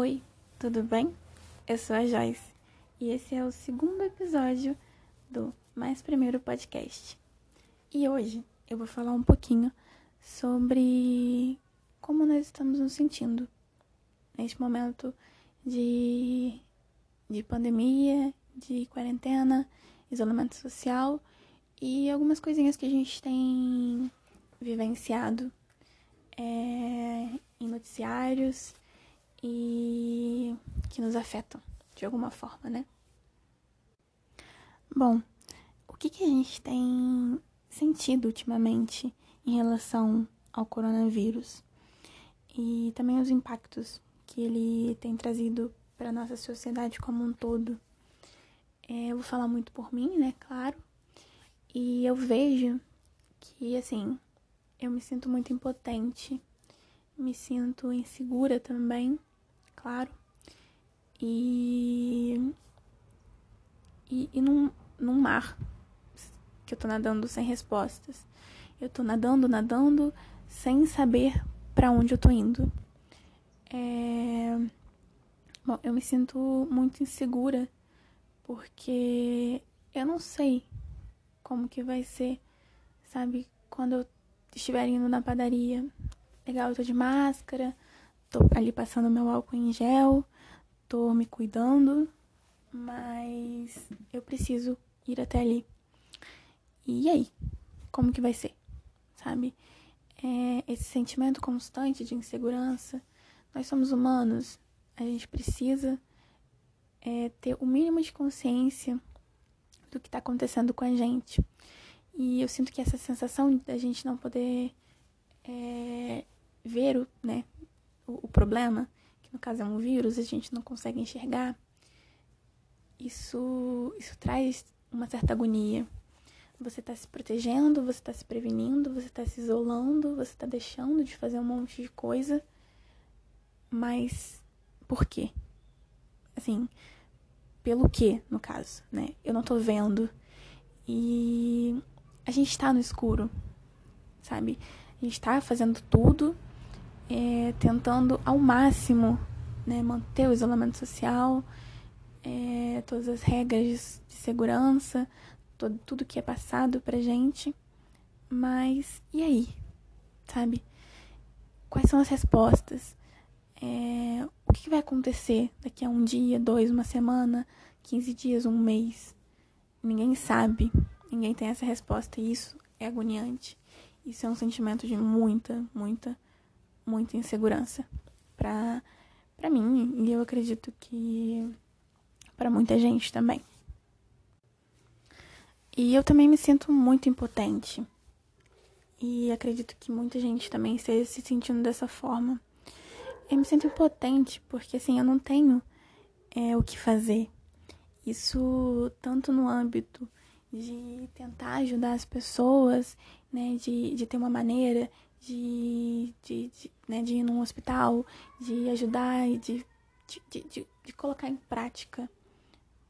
Oi, tudo bem? Eu sou a Joyce e esse é o segundo episódio do Mais Primeiro Podcast. E hoje eu vou falar um pouquinho sobre como nós estamos nos sentindo neste momento de, de pandemia, de quarentena, isolamento social e algumas coisinhas que a gente tem vivenciado é, em noticiários e que nos afetam de alguma forma, né? Bom, o que, que a gente tem sentido ultimamente em relação ao coronavírus e também os impactos que ele tem trazido para nossa sociedade como um todo. É, eu vou falar muito por mim, né? Claro. E eu vejo que, assim, eu me sinto muito impotente, me sinto insegura também claro. E. E, e num, num mar que eu tô nadando sem respostas. Eu tô nadando, nadando, sem saber para onde eu tô indo. É... Bom, eu me sinto muito insegura porque eu não sei como que vai ser, sabe? Quando eu estiver indo na padaria. Legal, eu tô de máscara, tô ali passando meu álcool em gel, tô me cuidando, mas eu preciso ir até ali. E aí? Como que vai ser? Sabe? É esse sentimento constante de insegurança. Nós somos humanos, a gente precisa é, ter o mínimo de consciência do que está acontecendo com a gente. E eu sinto que essa sensação da gente não poder é, ver o, né, o, problema, que no caso é um vírus, a gente não consegue enxergar, isso, isso traz uma certa agonia. Você está se protegendo, você está se prevenindo, você está se isolando, você está deixando de fazer um monte de coisa. Mas por quê? Assim, pelo quê, no caso, né? Eu não tô vendo. E a gente está no escuro, sabe? A gente está fazendo tudo é, tentando ao máximo né, manter o isolamento social, é, todas as regras de segurança, todo, tudo que é passado pra gente. Mas e aí? Sabe? Quais são as respostas? É, o que vai acontecer daqui a um dia, dois, uma semana, quinze dias, um mês? Ninguém sabe. Ninguém tem essa resposta e isso é agoniante. Isso é um sentimento de muita, muita muita insegurança para para mim e eu acredito que para muita gente também. E eu também me sinto muito impotente. E acredito que muita gente também esteja se sentindo dessa forma. Eu me sinto impotente porque assim eu não tenho é, o que fazer. Isso tanto no âmbito de tentar ajudar as pessoas, né, de, de ter uma maneira de, de, de, né, de ir num hospital, de ajudar e de, de, de, de colocar em prática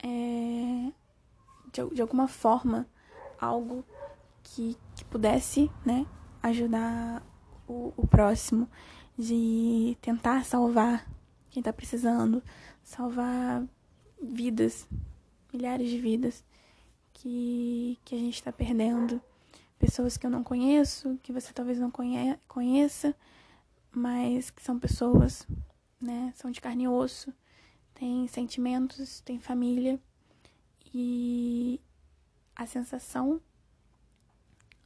é, de, de alguma forma algo que, que pudesse né, ajudar o, o próximo, de tentar salvar quem está precisando, salvar vidas, milhares de vidas que, que a gente está perdendo pessoas que eu não conheço, que você talvez não conhe conheça, mas que são pessoas, né? São de carne e osso, têm sentimentos, têm família e a sensação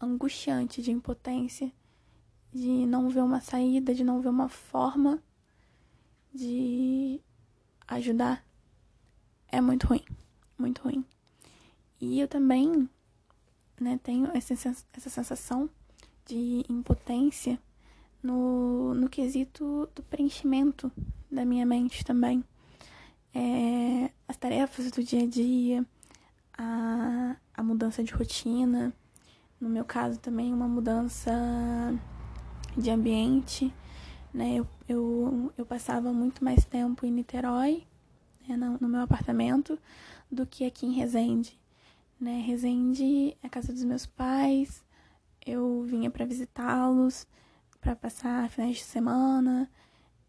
angustiante de impotência, de não ver uma saída, de não ver uma forma de ajudar é muito ruim, muito ruim. E eu também né, tenho essa, sensação de impotência no, no quesito do preenchimento da minha mente também. É, as tarefas do dia a dia, a, a mudança de rotina, no meu caso também uma mudança de ambiente, né? Eu, eu, eu passava muito mais tempo em Niterói, né, no, no meu apartamento, do que aqui em Resende né? Resende é a casa dos meus pais. Eu vinha para visitá-los, para passar finais de semana,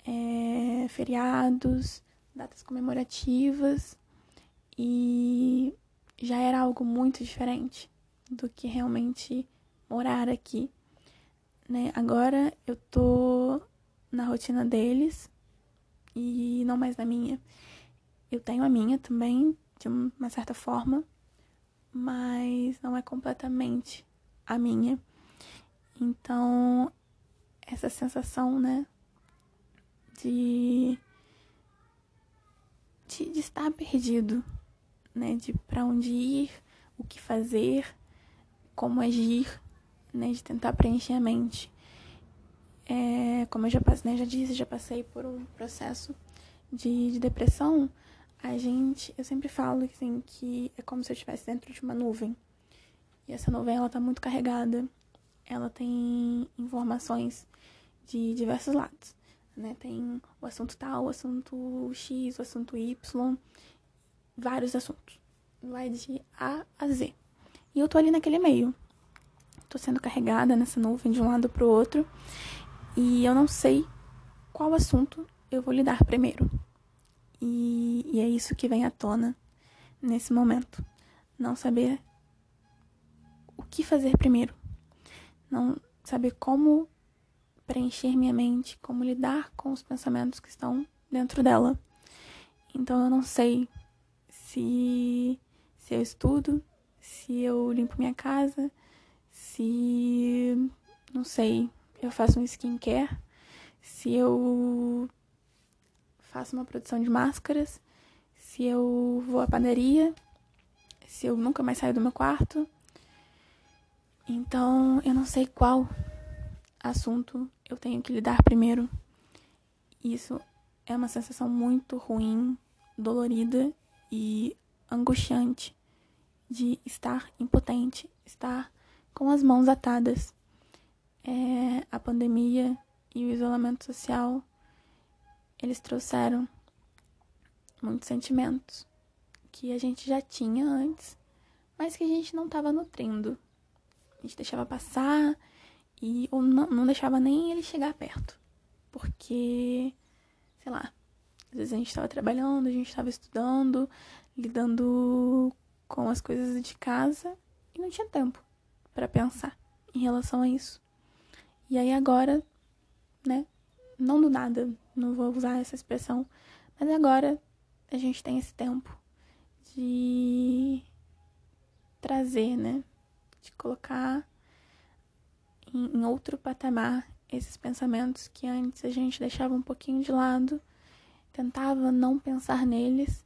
é, feriados, datas comemorativas e já era algo muito diferente do que realmente morar aqui, né? Agora eu tô na rotina deles e não mais na minha. Eu tenho a minha também, de uma certa forma, mas não é completamente a minha. Então, essa sensação, né, de, de, de estar perdido, né, de para onde ir, o que fazer, como agir, né, de tentar preencher a mente. É, como eu já, né, já disse, já passei por um processo de, de depressão, a gente, eu sempre falo assim, que é como se eu estivesse dentro de uma nuvem. E essa nuvem, ela tá muito carregada. Ela tem informações de diversos lados, né? Tem o assunto tal, o assunto X, o assunto Y, vários assuntos. Vai de A a Z. E eu tô ali naquele meio. Tô sendo carregada nessa nuvem de um lado pro outro. E eu não sei qual assunto eu vou lidar primeiro. E, e é isso que vem à tona nesse momento. Não saber o que fazer primeiro. Não saber como preencher minha mente, como lidar com os pensamentos que estão dentro dela. Então eu não sei se, se eu estudo, se eu limpo minha casa, se não sei, eu faço um skincare, se eu faço uma produção de máscaras, se eu vou à padaria, se eu nunca mais saio do meu quarto. Então, eu não sei qual assunto eu tenho que lidar primeiro. Isso é uma sensação muito ruim, dolorida e angustiante de estar impotente, estar com as mãos atadas. É, a pandemia e o isolamento social eles trouxeram muitos sentimentos que a gente já tinha antes, mas que a gente não estava nutrindo. A gente deixava passar e ou não, não deixava nem ele chegar perto. Porque, sei lá, às vezes a gente estava trabalhando, a gente estava estudando, lidando com as coisas de casa e não tinha tempo para pensar em relação a isso. E aí agora, né, não do nada, não vou usar essa expressão, mas agora a gente tem esse tempo de trazer, né? De colocar em, em outro patamar esses pensamentos que antes a gente deixava um pouquinho de lado, tentava não pensar neles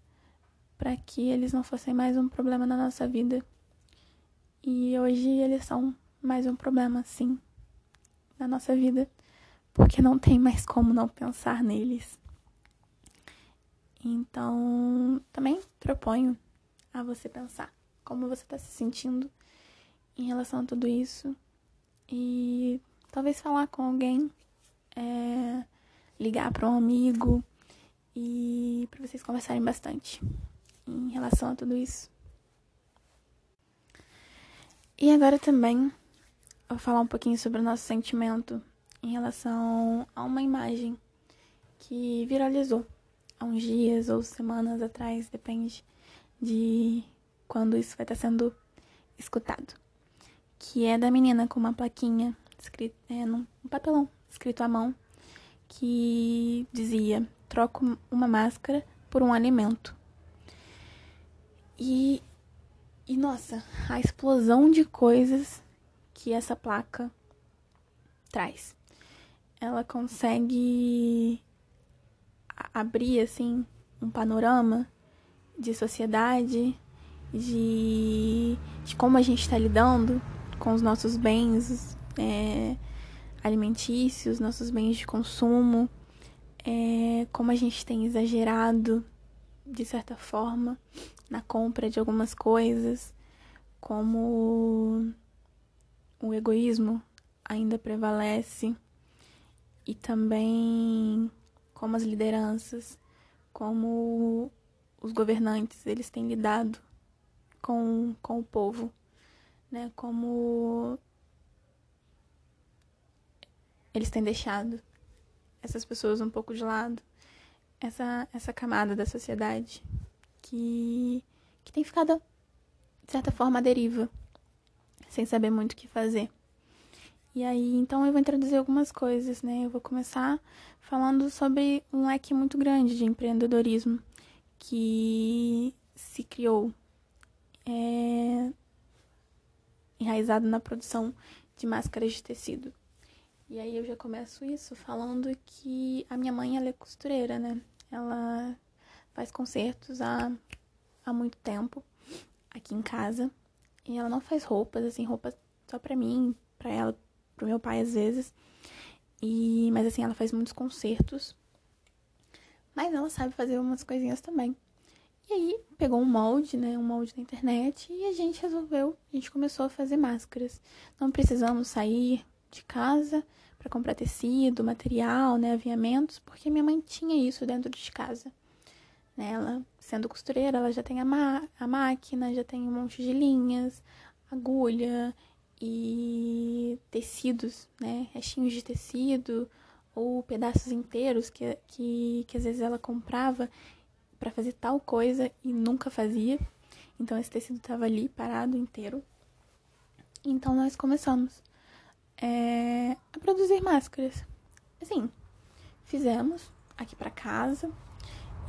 para que eles não fossem mais um problema na nossa vida. E hoje eles são mais um problema, sim, na nossa vida porque não tem mais como não pensar neles. Então, também proponho a você pensar como você está se sentindo em relação a tudo isso e talvez falar com alguém, é, ligar para um amigo e para vocês conversarem bastante em relação a tudo isso. E agora também vou falar um pouquinho sobre o nosso sentimento em relação a uma imagem que viralizou há uns dias ou semanas atrás, depende de quando isso vai estar sendo escutado. Que é da menina com uma plaquinha escrita é, num papelão escrito à mão que dizia: troco uma máscara por um alimento. E, e nossa, a explosão de coisas que essa placa traz ela consegue abrir assim um panorama de sociedade, de, de como a gente está lidando com os nossos bens é, alimentícios, nossos bens de consumo, é, como a gente tem exagerado de certa forma na compra de algumas coisas, como o egoísmo ainda prevalece e também como as lideranças, como os governantes, eles têm lidado com, com o povo, né? Como eles têm deixado essas pessoas um pouco de lado, essa, essa camada da sociedade que, que tem ficado, de certa forma, à deriva, sem saber muito o que fazer. E aí, então, eu vou introduzir algumas coisas, né? Eu vou começar falando sobre um leque muito grande de empreendedorismo que se criou é, enraizado na produção de máscaras de tecido. E aí eu já começo isso falando que a minha mãe ela é costureira, né? Ela faz concertos há, há muito tempo aqui em casa. E ela não faz roupas, assim, roupas só pra mim, pra ela, pro meu pai às vezes. E, mas assim, ela faz muitos concertos. Mas ela sabe fazer umas coisinhas também. E aí pegou um molde, né? Um molde na internet e a gente resolveu, a gente começou a fazer máscaras. Não precisamos sair de casa para comprar tecido, material, né, aviamentos, porque minha mãe tinha isso dentro de casa. Né? Ela, sendo costureira, ela já tem a, a máquina, já tem um monte de linhas, agulha e tecidos, né, restinhos de tecido ou pedaços inteiros que, que, que às vezes ela comprava para fazer tal coisa e nunca fazia. Então esse tecido estava ali parado inteiro. Então nós começamos é, a produzir máscaras. Assim, fizemos aqui para casa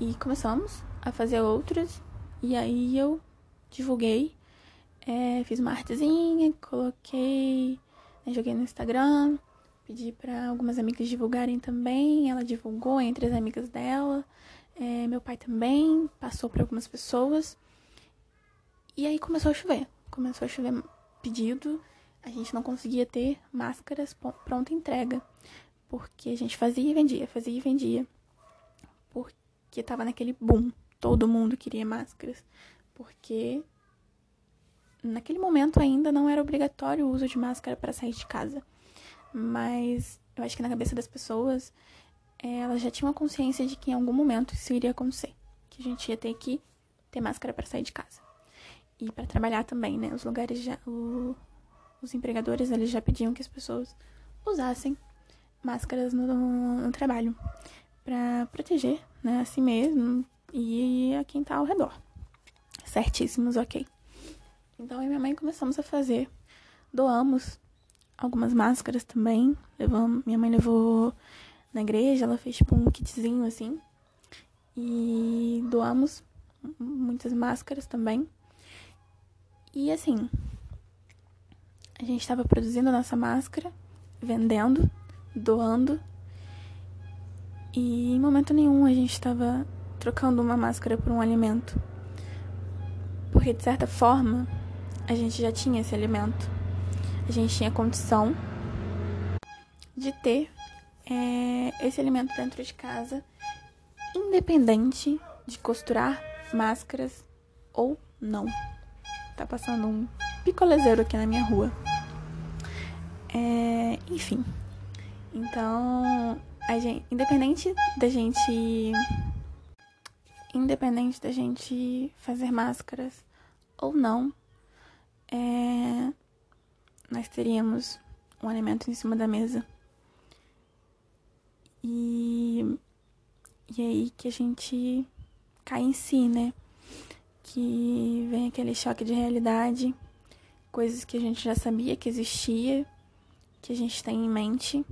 e começamos a fazer outras. E aí eu divulguei, é, fiz uma artezinha, coloquei, né, joguei no Instagram, pedi para algumas amigas divulgarem também. Ela divulgou entre as amigas dela. É, meu pai também passou para algumas pessoas. E aí começou a chover. Começou a chover pedido a gente não conseguia ter máscaras pronta entrega. Porque a gente fazia e vendia, fazia e vendia. Porque tava naquele boom. Todo mundo queria máscaras. Porque naquele momento ainda não era obrigatório o uso de máscara para sair de casa. Mas eu acho que na cabeça das pessoas, é, elas já tinham a consciência de que em algum momento isso iria acontecer. Que a gente ia ter que ter máscara para sair de casa. E para trabalhar também, né? Os lugares já. O, os empregadores eles já pediam que as pessoas usassem máscaras no, no trabalho para proteger né, a si mesmo e a quem tá ao redor. Certíssimos, ok. Então eu e minha mãe começamos a fazer. Doamos algumas máscaras também. Levamos, minha mãe levou na igreja, ela fez tipo um kitzinho assim. E doamos muitas máscaras também. E assim, a gente estava produzindo a nossa máscara, vendendo, doando. E em momento nenhum a gente estava trocando uma máscara por um alimento. Porque de certa forma a gente já tinha esse alimento. A gente tinha condição de ter é, esse alimento dentro de casa, independente de costurar máscaras ou não. Tá passando um picolezeiro aqui na minha rua. É, enfim. Então, a gente, independente da gente. Independente da gente fazer máscaras ou não, é, nós teríamos um alimento em cima da mesa. E, e aí que a gente cai em si, né? Que vem aquele choque de realidade, coisas que a gente já sabia que existia que a gente tem em mente,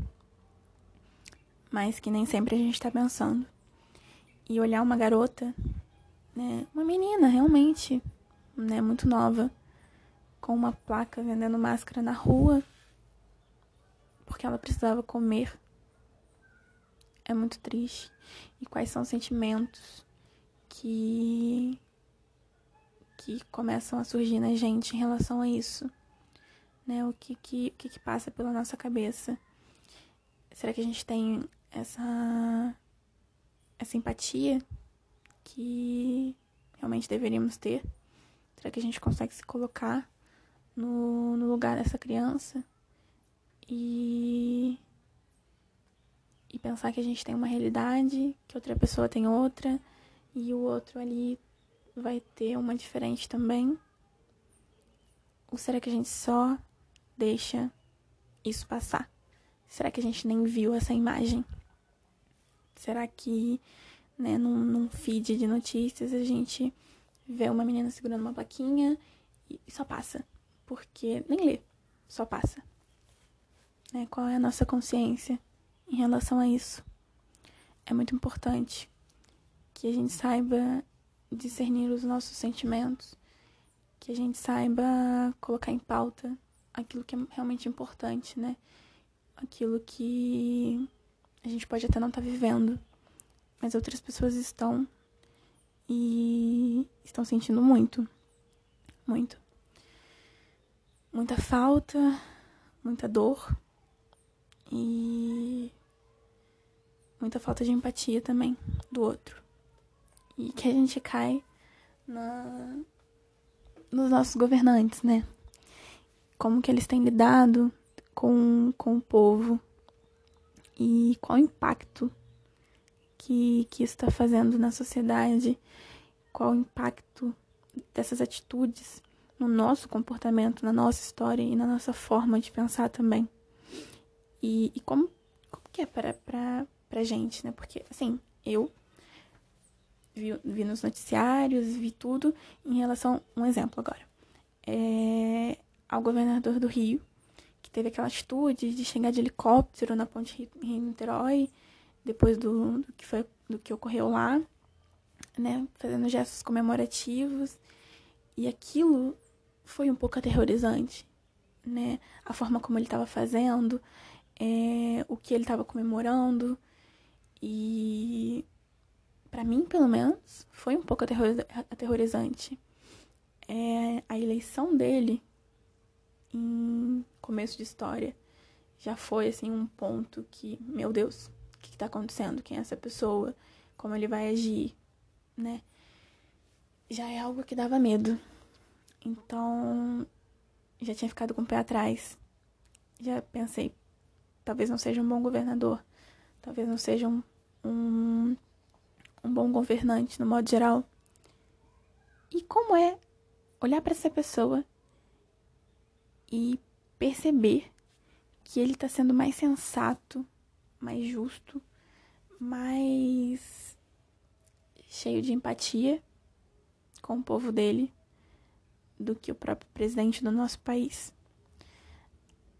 mas que nem sempre a gente está pensando. E olhar uma garota, né, uma menina realmente, né, muito nova, com uma placa vendendo máscara na rua, porque ela precisava comer. É muito triste. E quais são os sentimentos que que começam a surgir na gente em relação a isso? né? O que que, o que que passa pela nossa cabeça? Será que a gente tem essa essa empatia que realmente deveríamos ter? Será que a gente consegue se colocar no, no lugar dessa criança e e pensar que a gente tem uma realidade, que outra pessoa tem outra e o outro ali vai ter uma diferente também? Ou será que a gente só deixa isso passar? Será que a gente nem viu essa imagem? Será que né, num, num feed de notícias, a gente vê uma menina segurando uma plaquinha e só passa. Porque nem lê, só passa. Né? Qual é a nossa consciência em relação a isso? É muito importante que a gente saiba discernir os nossos sentimentos, que a gente saiba colocar em pauta aquilo que é realmente importante, né? Aquilo que a gente pode até não estar tá vivendo, mas outras pessoas estão e estão sentindo muito, muito. Muita falta, muita dor e muita falta de empatia também do outro. E que a gente cai na, nos nossos governantes, né? Como que eles têm lidado com, com o povo e qual o impacto que, que isso está fazendo na sociedade, qual o impacto dessas atitudes no nosso comportamento, na nossa história e na nossa forma de pensar também. E, e como, como que é para pra, pra gente, né? Porque, assim, eu vi, vi nos noticiários, vi tudo em relação. Um exemplo agora. É, ao governador do Rio, que teve aquela atitude de chegar de helicóptero na ponte Rio-Niterói, depois do, do, que foi, do que ocorreu lá, né? Fazendo gestos comemorativos. E aquilo foi um pouco aterrorizante, né? A forma como ele estava fazendo, é, o que ele estava comemorando. E para mim, pelo menos, foi um pouco aterrorizante. É, a eleição dele em começo de história já foi assim um ponto que, meu Deus, o que está acontecendo? Quem é essa pessoa? Como ele vai agir, né? Já é algo que dava medo. Então, já tinha ficado com o pé atrás. Já pensei, talvez não seja um bom governador, talvez não seja um, um, um bom governante no modo geral. E como é olhar para essa pessoa e perceber que ele está sendo mais sensato, mais justo, mais cheio de empatia com o povo dele do que o próprio presidente do nosso país.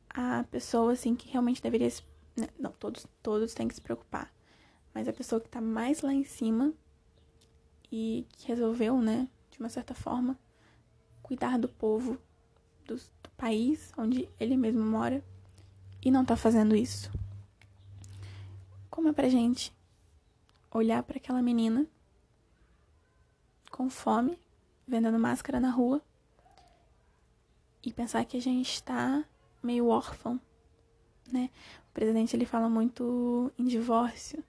A pessoa, assim, que realmente deveria. Né, não, todos, todos têm que se preocupar. Mas a pessoa que está mais lá em cima e que resolveu, né, de uma certa forma, cuidar do povo, do, do país onde ele mesmo mora, e não está fazendo isso. Como é pra gente olhar para aquela menina com fome, vendendo máscara na rua, e pensar que a gente está meio órfão, né? O presidente ele fala muito em divórcio,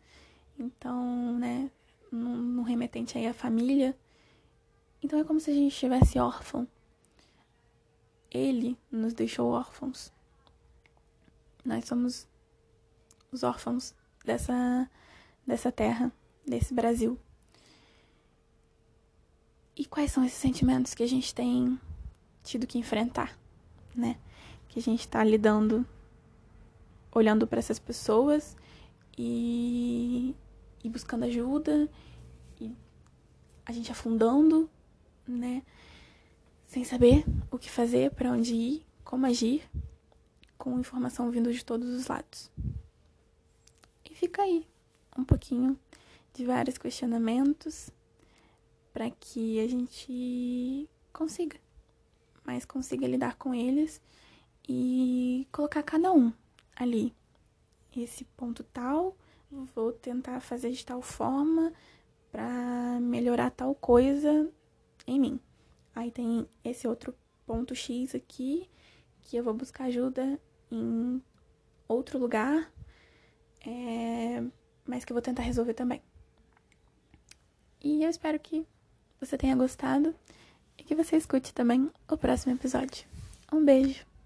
então, né, no, remetente aí à família, então é como se a gente estivesse órfão. Ele nos deixou órfãos. Nós somos os órfãos dessa dessa terra, desse Brasil. E quais são esses sentimentos que a gente tem tido que enfrentar, né? Que a gente está lidando, olhando para essas pessoas e, e buscando ajuda, e a gente afundando, né? Sem saber o que fazer, para onde ir, como agir, com informação vindo de todos os lados. E fica aí um pouquinho de vários questionamentos para que a gente consiga mas consiga lidar com eles e colocar cada um ali. Esse ponto tal, vou tentar fazer de tal forma para melhorar tal coisa em mim. Aí tem esse outro ponto X aqui, que eu vou buscar ajuda em outro lugar, é, mas que eu vou tentar resolver também. E eu espero que você tenha gostado que você escute também o próximo episódio. Um beijo!